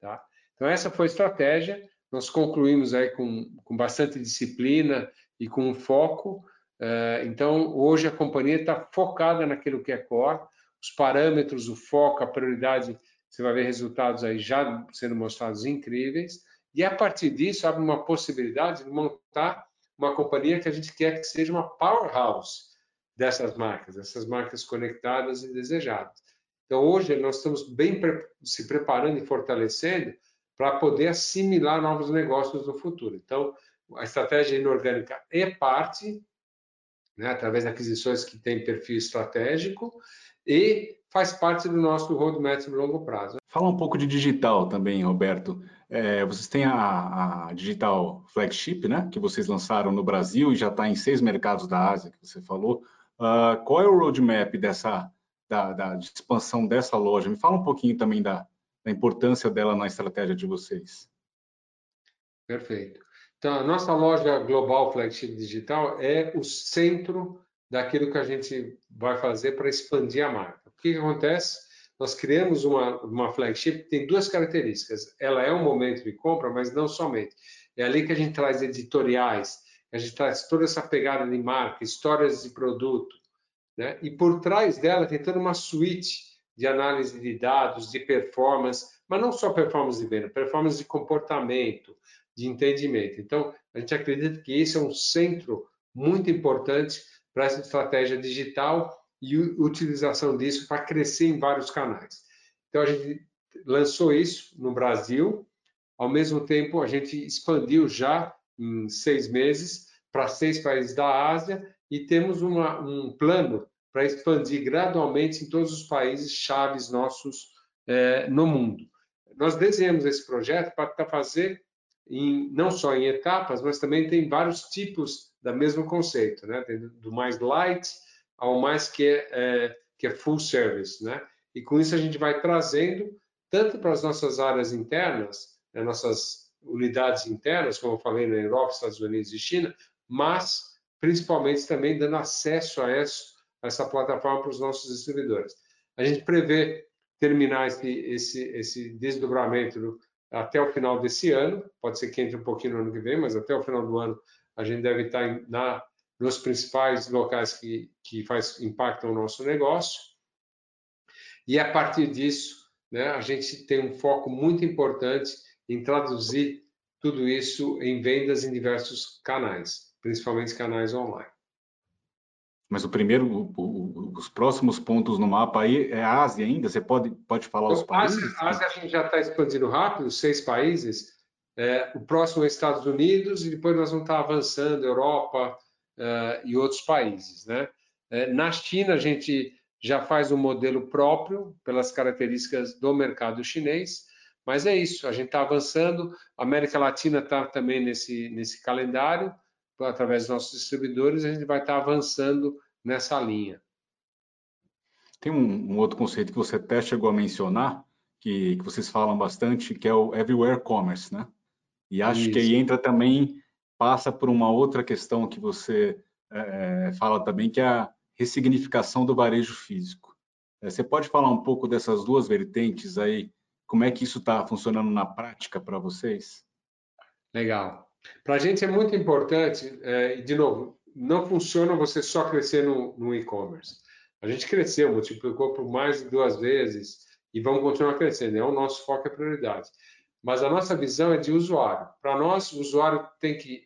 Tá? Então, essa foi a estratégia. Nós concluímos aí com, com bastante disciplina e com foco. Uh, então, hoje a companhia está focada naquilo que é core, os parâmetros, o foco, a prioridade, você vai ver resultados aí já sendo mostrados incríveis. E a partir disso, abre uma possibilidade de montar uma companhia que a gente quer que seja uma powerhouse dessas marcas, essas marcas conectadas e desejadas. Então, hoje, nós estamos bem se preparando e fortalecendo para poder assimilar novos negócios no futuro. Então, a estratégia inorgânica é parte, né, através de aquisições que têm perfil estratégico, e faz parte do nosso roadmap de longo prazo. Fala um pouco de digital também, Roberto. É, vocês têm a, a, Digital Flagship, né, que vocês lançaram no Brasil e já está em seis mercados da Ásia, que você falou. Uh, qual é o roadmap dessa da, da de expansão dessa loja? Me fala um pouquinho também da, da importância dela na estratégia de vocês. Perfeito. Então, a nossa loja global flagship digital é o centro daquilo que a gente vai fazer para expandir a marca. O que, que acontece? Nós criamos uma, uma flagship que tem duas características. Ela é um momento de compra, mas não somente. É ali que a gente traz editoriais, a gente traz toda essa pegada de marca, histórias de produto, né? E por trás dela tem toda uma suíte de análise de dados, de performance, mas não só performance de venda, performance de comportamento, de entendimento. Então, a gente acredita que esse é um centro muito importante para essa estratégia digital e utilização disso para crescer em vários canais. Então, a gente lançou isso no Brasil, ao mesmo tempo, a gente expandiu já em seis meses para seis países da Ásia e temos uma, um plano para expandir gradualmente em todos os países chaves nossos é, no mundo. Nós desenhamos esse projeto para fazer em, não só em etapas, mas também tem vários tipos da mesmo conceito, né? do mais light ao mais que é, é, que é full service, né? E com isso a gente vai trazendo tanto para as nossas áreas internas, né, nossas unidades internas, como eu falei na Europa, Estados Unidos e China, mas principalmente também dando acesso a, isso, a essa plataforma para os nossos distribuidores. A gente prevê terminar esse, esse, esse desdobramento até o final desse ano, pode ser que entre um pouquinho no ano que vem, mas até o final do ano a gente deve estar na, nos principais locais que, que faz, impactam o nosso negócio. E a partir disso, né, a gente tem um foco muito importante em traduzir tudo isso em vendas em diversos canais, principalmente canais online. Mas o primeiro, o, o, os próximos pontos no mapa aí é a Ásia ainda? Você pode, pode falar os países? A Ásia, a Ásia a gente já está expandindo rápido, seis países. É, o próximo é Estados Unidos e depois nós vamos estar avançando Europa uh, e outros países. Né? É, na China, a gente já faz um modelo próprio pelas características do mercado chinês, mas é isso, a gente está avançando. A América Latina está também nesse, nesse calendário através dos nossos distribuidores, a gente vai estar avançando nessa linha. Tem um, um outro conceito que você até chegou a mencionar, que, que, vocês falam bastante, que é o Everywhere Commerce, né? E acho Isso. que aí entra também, passa por uma outra questão que você é, fala também, que é a ressignificação do varejo físico. É, você pode falar um pouco dessas duas vertentes aí? Como é que isso está funcionando na prática para vocês? Legal. Para a gente é muito importante, é, de novo, não funciona você só crescer no, no e-commerce. A gente cresceu, multiplicou por mais de duas vezes e vamos continuar crescendo. É o nosso foco, é prioridade. Mas a nossa visão é de usuário. Para nós, o usuário tem que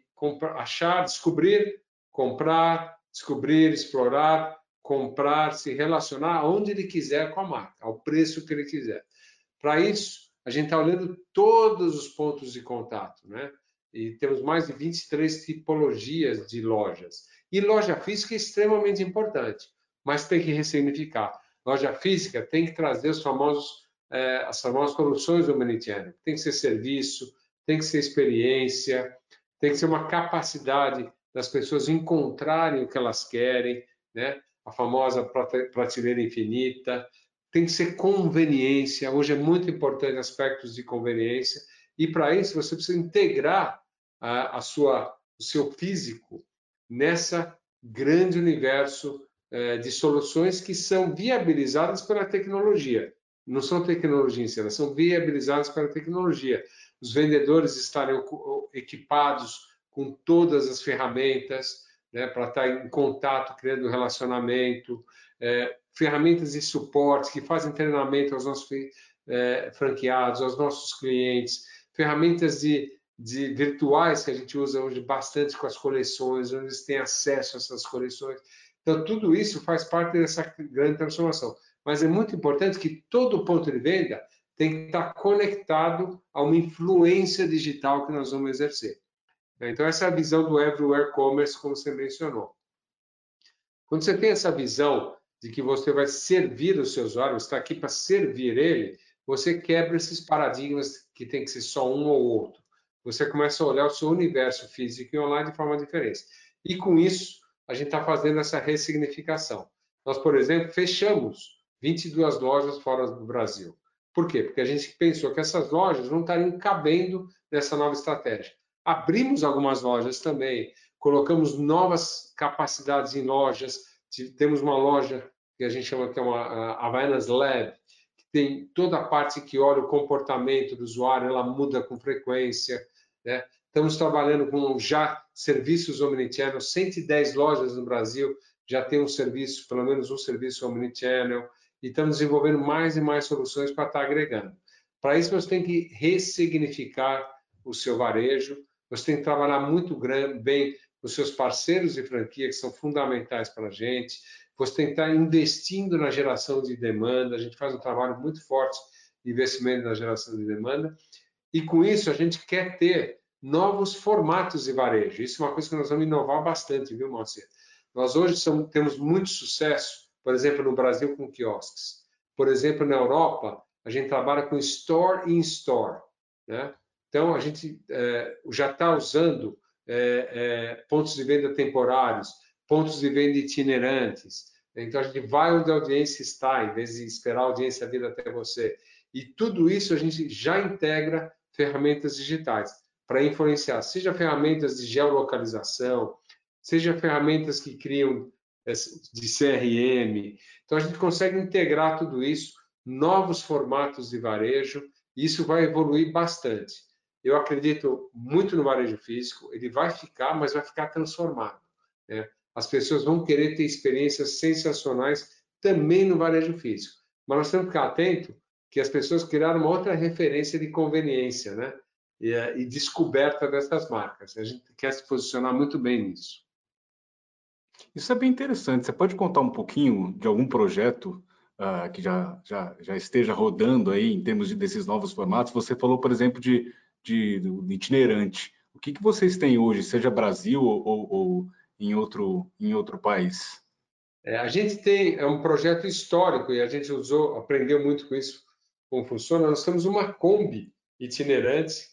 achar, descobrir, comprar, descobrir, explorar, comprar, se relacionar onde ele quiser com a marca, ao preço que ele quiser. Para isso, a gente está olhando todos os pontos de contato, né? e temos mais de 23 tipologias de lojas. E loja física é extremamente importante, mas tem que ressignificar. Loja física tem que trazer os famosos, eh, as famosas soluções do Omnichannel. Tem que ser serviço, tem que ser experiência, tem que ser uma capacidade das pessoas encontrarem o que elas querem, né? a famosa prateleira infinita, tem que ser conveniência. Hoje é muito importante aspectos de conveniência E para isso você precisa integrar a, a, sua, o seu físico nessa grande universo eh, de soluções que são viabilizadas pela tecnologia. Não são tecnologia em si, elas são viabilizadas pela tecnologia. Os vendedores estarem equipados com todas as ferramentas né, para estar em contato, criando relacionamento, é, ferramentas de suporte que fazem treinamento aos nossos é, franqueados, aos nossos clientes, ferramentas de, de virtuais que a gente usa hoje bastante com as coleções, onde eles têm acesso a essas coleções. Então, tudo isso faz parte dessa grande transformação. Mas é muito importante que todo ponto de venda tem que estar conectado a uma influência digital que nós vamos exercer. Então, essa é a visão do Everywhere Commerce, como você mencionou. Quando você tem essa visão de que você vai servir o seu usuário, está aqui para servir ele, você quebra esses paradigmas que tem que ser só um ou outro. Você começa a olhar o seu universo físico e online de forma diferente. E com isso, a gente está fazendo essa ressignificação. Nós, por exemplo, fechamos 22 lojas fora do Brasil. Por quê? Porque a gente pensou que essas lojas não estariam cabendo nessa nova estratégia. Abrimos algumas lojas também, colocamos novas capacidades em lojas. Temos uma loja que a gente chama que é uma Havaianas Lab, que tem toda a parte que olha o comportamento do usuário, ela muda com frequência. Né? Estamos trabalhando com já serviços omnichannel, 110 lojas no Brasil já tem um serviço, pelo menos um serviço omnichannel, e estamos desenvolvendo mais e mais soluções para estar agregando. Para isso, você tem que ressignificar o seu varejo, você tem que trabalhar muito bem os seus parceiros de franquia, que são fundamentais para a gente. Você tem que estar investindo na geração de demanda. A gente faz um trabalho muito forte de investimento na geração de demanda. E com isso, a gente quer ter novos formatos de varejo. Isso é uma coisa que nós vamos inovar bastante, viu, Moacir? Nós hoje somos, temos muito sucesso, por exemplo, no Brasil com quiosques. Por exemplo, na Europa, a gente trabalha com store in store. Né? Então, a gente é, já está usando é, é, pontos de venda temporários, pontos de venda itinerantes. Então, a gente vai onde a audiência está, em vez de esperar a audiência vir até você. E tudo isso a gente já integra ferramentas digitais para influenciar, seja ferramentas de geolocalização, seja ferramentas que criam de CRM. Então, a gente consegue integrar tudo isso, novos formatos de varejo, e isso vai evoluir bastante. Eu acredito muito no varejo físico, ele vai ficar, mas vai ficar transformado. Né? As pessoas vão querer ter experiências sensacionais também no varejo físico. Mas nós temos que ficar atento que as pessoas criaram uma outra referência de conveniência, né? E, eh, e descoberta dessas marcas. A gente quer se posicionar muito bem nisso. Isso é bem interessante. Você pode contar um pouquinho de algum projeto uh, que já, já, já esteja rodando aí em termos de, desses novos formatos? Você falou, por exemplo, de de, de itinerante. O que, que vocês têm hoje, seja Brasil ou, ou, ou em, outro, em outro país? É, a gente tem é um projeto histórico e a gente usou, aprendeu muito com isso, como funciona. Nós temos uma Kombi itinerante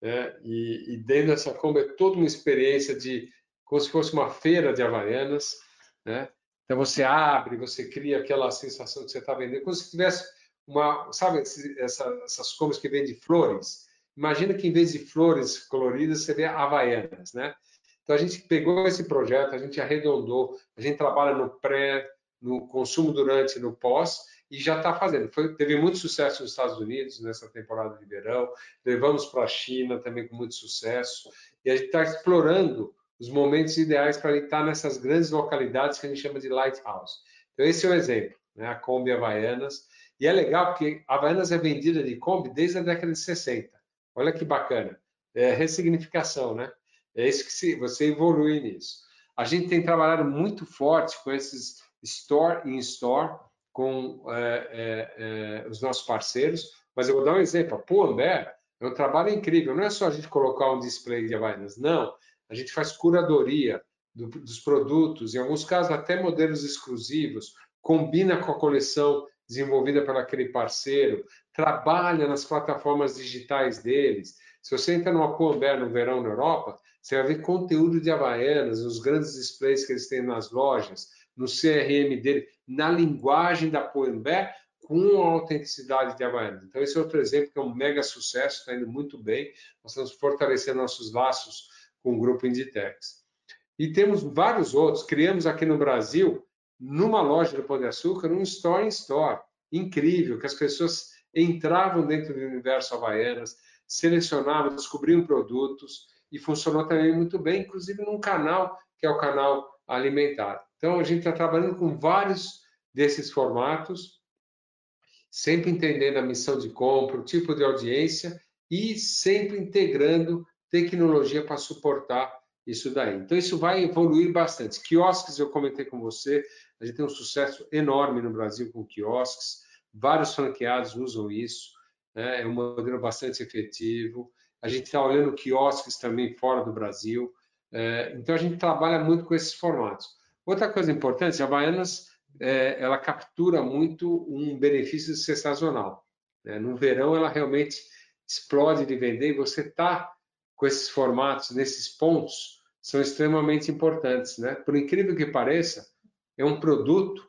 né? e, e dentro dessa Kombi é toda uma experiência de como se fosse uma feira de Havaianas, né? Então você abre, você cria aquela sensação que você está vendendo, como se tivesse uma, sabe, essa, essas combis que vendem flores, Imagina que em vez de flores coloridas, você vê havaianas, né? Então a gente pegou esse projeto, a gente arredondou, a gente trabalha no pré, no consumo durante, no pós e já está fazendo. Foi, teve muito sucesso nos Estados Unidos nessa temporada de verão, levamos para a China também com muito sucesso e a gente está explorando os momentos ideais para estar nessas grandes localidades que a gente chama de lighthouse. Então esse é o exemplo, né? A Kombi Havaianas e é legal porque a Havaianas é vendida de Kombi desde a década de 60. Olha que bacana. É ressignificação, né? É isso que se, você evolui nisso. A gente tem trabalhado muito forte com esses store in store, com é, é, é, os nossos parceiros, mas eu vou dar um exemplo. A Puambé é um trabalho incrível. Não é só a gente colocar um display de Havaianas, não. A gente faz curadoria do, dos produtos, em alguns casos até modelos exclusivos, combina com a coleção desenvolvida por aquele parceiro, trabalha nas plataformas digitais deles. Se você entra numa Pull&Bear no verão na Europa, você vai ver conteúdo de Havaianas, os grandes displays que eles têm nas lojas, no CRM dele, na linguagem da Pull&Bear, com a autenticidade de Havaianas. Então, esse é outro exemplo que é um mega sucesso, está indo muito bem. Nós estamos fortalecendo nossos laços com o grupo Inditex. E temos vários outros. Criamos aqui no Brasil, numa loja do Pão de Açúcar, um store in store. Incrível, que as pessoas entravam dentro do universo Havaianas, selecionavam, descobriam produtos e funcionou também muito bem, inclusive num canal que é o canal alimentar. Então, a gente está trabalhando com vários desses formatos, sempre entendendo a missão de compra, o tipo de audiência e sempre integrando tecnologia para suportar isso daí. Então, isso vai evoluir bastante. Quiosques, eu comentei com você, a gente tem um sucesso enorme no Brasil com quiosques, vários franqueados usam isso, né? é um modelo bastante efetivo. A gente está olhando quiosques também fora do Brasil. É, então, a gente trabalha muito com esses formatos. Outra coisa importante, a Havaianas, é, ela captura muito um benefício sazonal. Né? No verão, ela realmente explode de vender e você está com esses formatos, nesses pontos, são extremamente importantes. Né? Por incrível que pareça, é um produto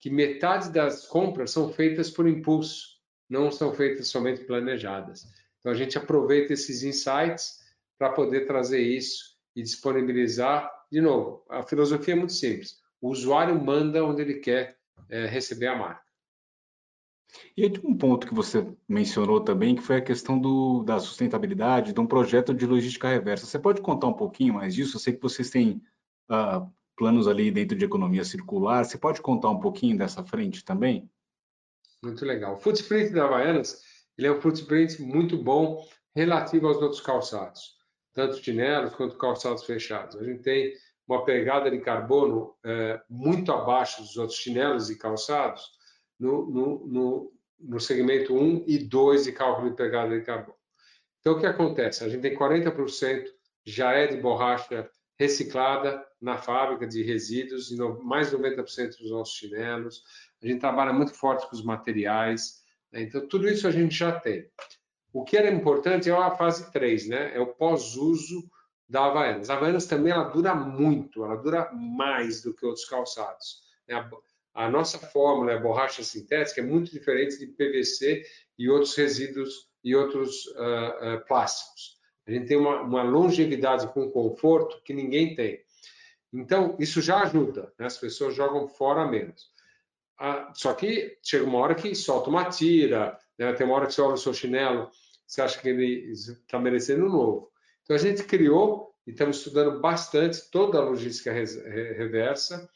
que metade das compras são feitas por impulso, não são feitas somente planejadas. Então, a gente aproveita esses insights para poder trazer isso e disponibilizar. De novo, a filosofia é muito simples. O usuário manda onde ele quer é, receber a marca. E aí, um ponto que você mencionou também, que foi a questão do, da sustentabilidade, de um projeto de logística reversa. Você pode contar um pouquinho mais disso? Eu sei que vocês têm uh, planos ali dentro de economia circular. Você pode contar um pouquinho dessa frente também? Muito legal. O footprint da Havaianas, ele é um footprint muito bom relativo aos outros calçados tanto chinelos quanto calçados fechados. A gente tem uma pegada de carbono é, muito abaixo dos outros chinelos e calçados no, no, no, no segmento 1 e 2 de cálculo de pegada de carbono. Então, o que acontece? A gente tem 40% já é de borracha reciclada na fábrica de resíduos, mais de 90% dos nossos chinelos. A gente trabalha muito forte com os materiais. Né? Então, tudo isso a gente já tem. O que era importante é a fase 3, né? É o pós-uso da Havaianas. A Havaianas também ela dura muito, ela dura mais do que outros calçados. Né? A, nossa fórmula, a borracha sintética, é muito diferente de PVC e outros resíduos e outros uh, uh, plásticos. A gente tem uma, uma, longevidade com conforto que ninguém tem. Então, isso já ajuda, né? as pessoas jogam fora menos. Ah, só que chega uma hora que solta uma tira, né? Tem uma hora que você olha o seu chinelo, você acha que ele está merecendo um novo. Então a gente criou e estamos estudando bastante toda a logística reversa.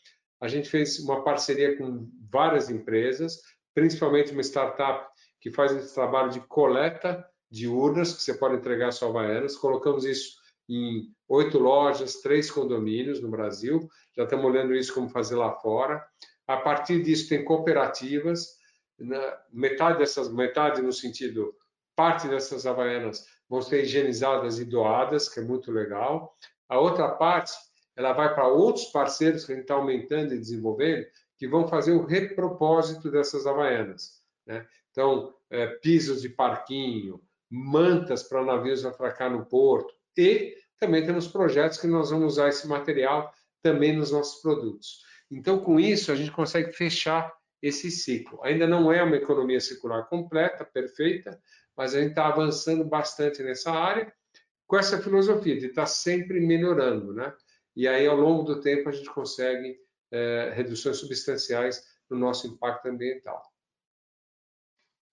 A gente fez uma parceria com várias empresas, principalmente uma startup que faz esse trabalho de coleta de urnas que você pode entregar Havaianas. Colocamos isso em oito lojas, três condomínios no Brasil. Já estamos olhando isso como fazer lá fora. A partir disso tem cooperativas né, metade dessas, metade no sentido, parte dessas havaianas vão ser higienizadas e doadas, que é muito legal. A outra parte, ela vai para outros parceiros que a gente está aumentando e desenvolvendo, que vão fazer o repropósito dessas havaianas. Né? Então, é, pisos de parquinho, mantas para navios atracar no porto e também temos projetos que nós vamos usar esse material também nos nossos produtos. Então, com isso, a gente consegue fechar esse ciclo. Ainda não é uma economia circular completa, perfeita, mas a gente está avançando bastante nessa área com essa filosofia de estar tá sempre melhorando, né? E aí, ao longo do tempo, a gente consegue é, reduções substanciais no nosso impacto ambiental.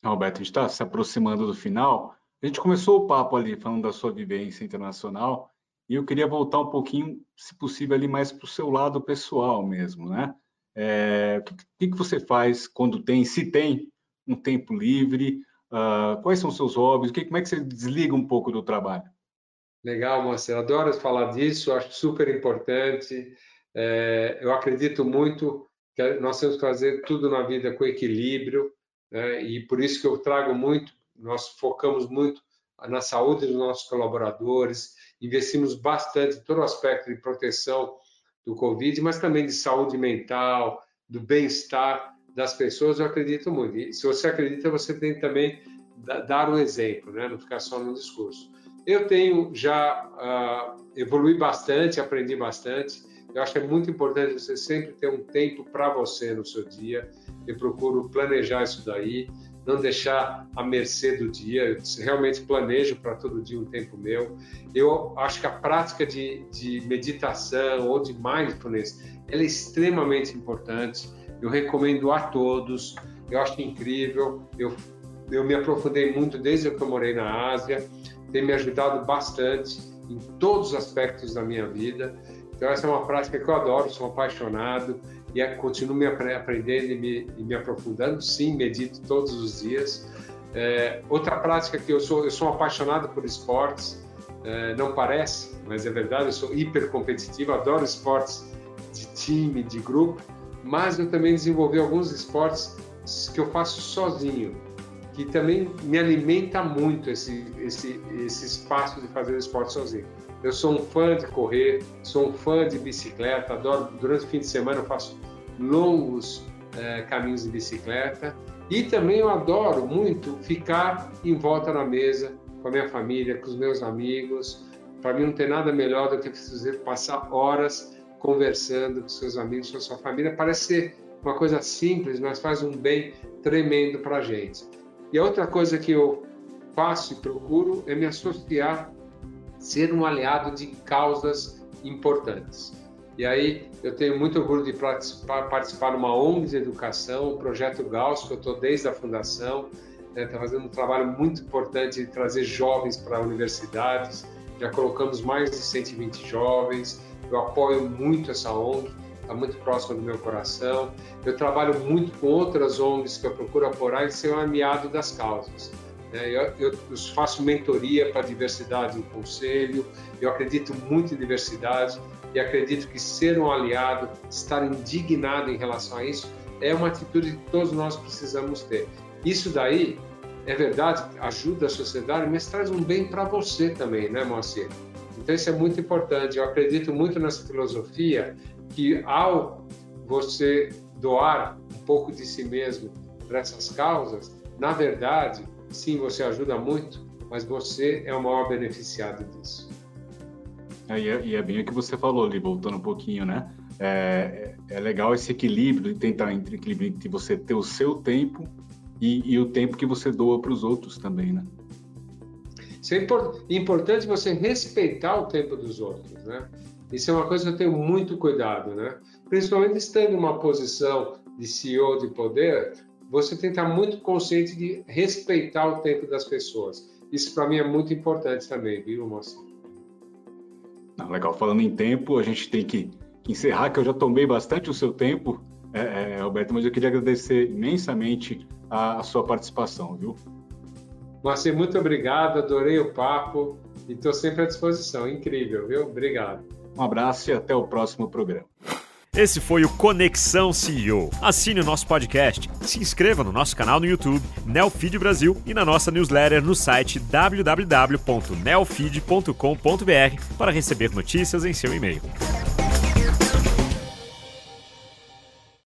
Alberto, a gente está se aproximando do final. A gente começou o papo ali falando da sua vivência internacional e eu queria voltar um pouquinho, se possível, ali mais para o seu lado pessoal mesmo, né? É, o que, que, você faz quando tem, se tem, um tempo livre? Uh, quais são os seus hobbies? Que, como é que você desliga um pouco do trabalho? Legal, Marcelo. Adoro falar disso, acho super importante. É, eu acredito muito que nós temos que fazer tudo na vida com equilíbrio, né? e por isso que eu trago muito, nós focamos muito na saúde dos nossos colaboradores, investimos bastante em todo o aspecto de proteção do Covid, mas também de saúde mental, do bem-estar das pessoas, eu acredito muito. E se você acredita, você tem também dar o um exemplo, né? não ficar só no discurso. Eu tenho já uh, evolui bastante, aprendi bastante. Eu acho que é muito importante você sempre ter um tempo para você no seu dia. Eu procuro planejar isso daí, não deixar à mercê do dia. Eu realmente planejo para todo dia um tempo meu. Eu acho que a prática de, de meditação ou de mindfulness é extremamente importante. Eu recomendo a todos. Eu acho incrível. Eu, eu me aprofundei muito desde que eu morei na Ásia. Tem me ajudado bastante em todos os aspectos da minha vida. Então, essa é uma prática que eu adoro, sou apaixonado e é, continuo me aprendendo e me, e me, aprofundando. Sim, medito todos os dias. É, outra prática que eu sou, eu sou apaixonado por esportes, é, não parece, mas é verdade, eu sou hiper competitivo, adoro esportes de time, de grupo, mas eu também desenvolvi alguns esportes que eu faço sozinho, que também me alimenta muito esse, esse, esse espaço de fazer esporte sozinho. Eu sou um fã de correr, sou um fã de bicicleta, adoro. Durante o fim de semana eu faço longos é, caminhos de bicicleta e também eu adoro muito ficar em volta na mesa com a minha família, com os meus amigos. Para mim não tem nada melhor do que passar horas conversando com seus amigos, com a sua família. Parece ser uma coisa simples, mas faz um bem tremendo para a gente. E a outra coisa que eu faço e procuro é me associar, ser um aliado de causas importantes. E aí eu tenho muito orgulho de participar, participar numa ONG de educação, o Projeto Gauss, que eu estou desde a fundação, está né, tá fazendo um trabalho muito importante de trazer jovens para universidades. Já colocamos mais de 120 jovens. Eu apoio muito essa ONG está muito próximo do meu coração. Eu trabalho muito com outras ONGs que eu procuro apoiar e ser um aliado das causas. Né? Eu, faço mentoria para diversidade no conselho, eu acredito muito em diversidade e acredito que ser um aliado, estar indignado em relação a isso, é uma atitude que todos nós precisamos ter. Isso daí, é verdade, ajuda a sociedade, mas traz um bem para você também, né, Moacir? Então, isso é muito importante. Eu acredito muito nessa filosofia que ao você doar um pouco de si mesmo para essas causas, na verdade, sim, você ajuda muito, mas você é o maior beneficiado disso. É, e, é, e é bem o que você falou ali, voltando um pouquinho, né? É, é, é legal esse equilíbrio, tentar entre equilíbrio entre você ter o seu tempo e, e o tempo que você doa para os outros também, né? Isso é importante você respeitar o tempo dos outros, né? Isso é uma coisa que eu tenho muito cuidado, né? Principalmente estando em uma posição de CEO de poder, você tem que estar muito consciente de respeitar o tempo das pessoas. Isso para mim é muito importante também, viu? Não, legal. Falando em tempo, a gente tem que, encerrar, que eu já tomei bastante o seu tempo, é, é, Alberto, mas eu queria agradecer imensamente a, a sua participação, viu? Moacir, muito obrigado, adorei o papo e estou sempre à disposição. Incrível, viu? Obrigado. Um abraço e até o próximo programa. Esse foi o Conexão CEO. Assine o nosso podcast, se inscreva no nosso canal no YouTube, Nelfeed Brasil, e na nossa newsletter no site www.nelfeed.com.br para receber notícias em seu e-mail.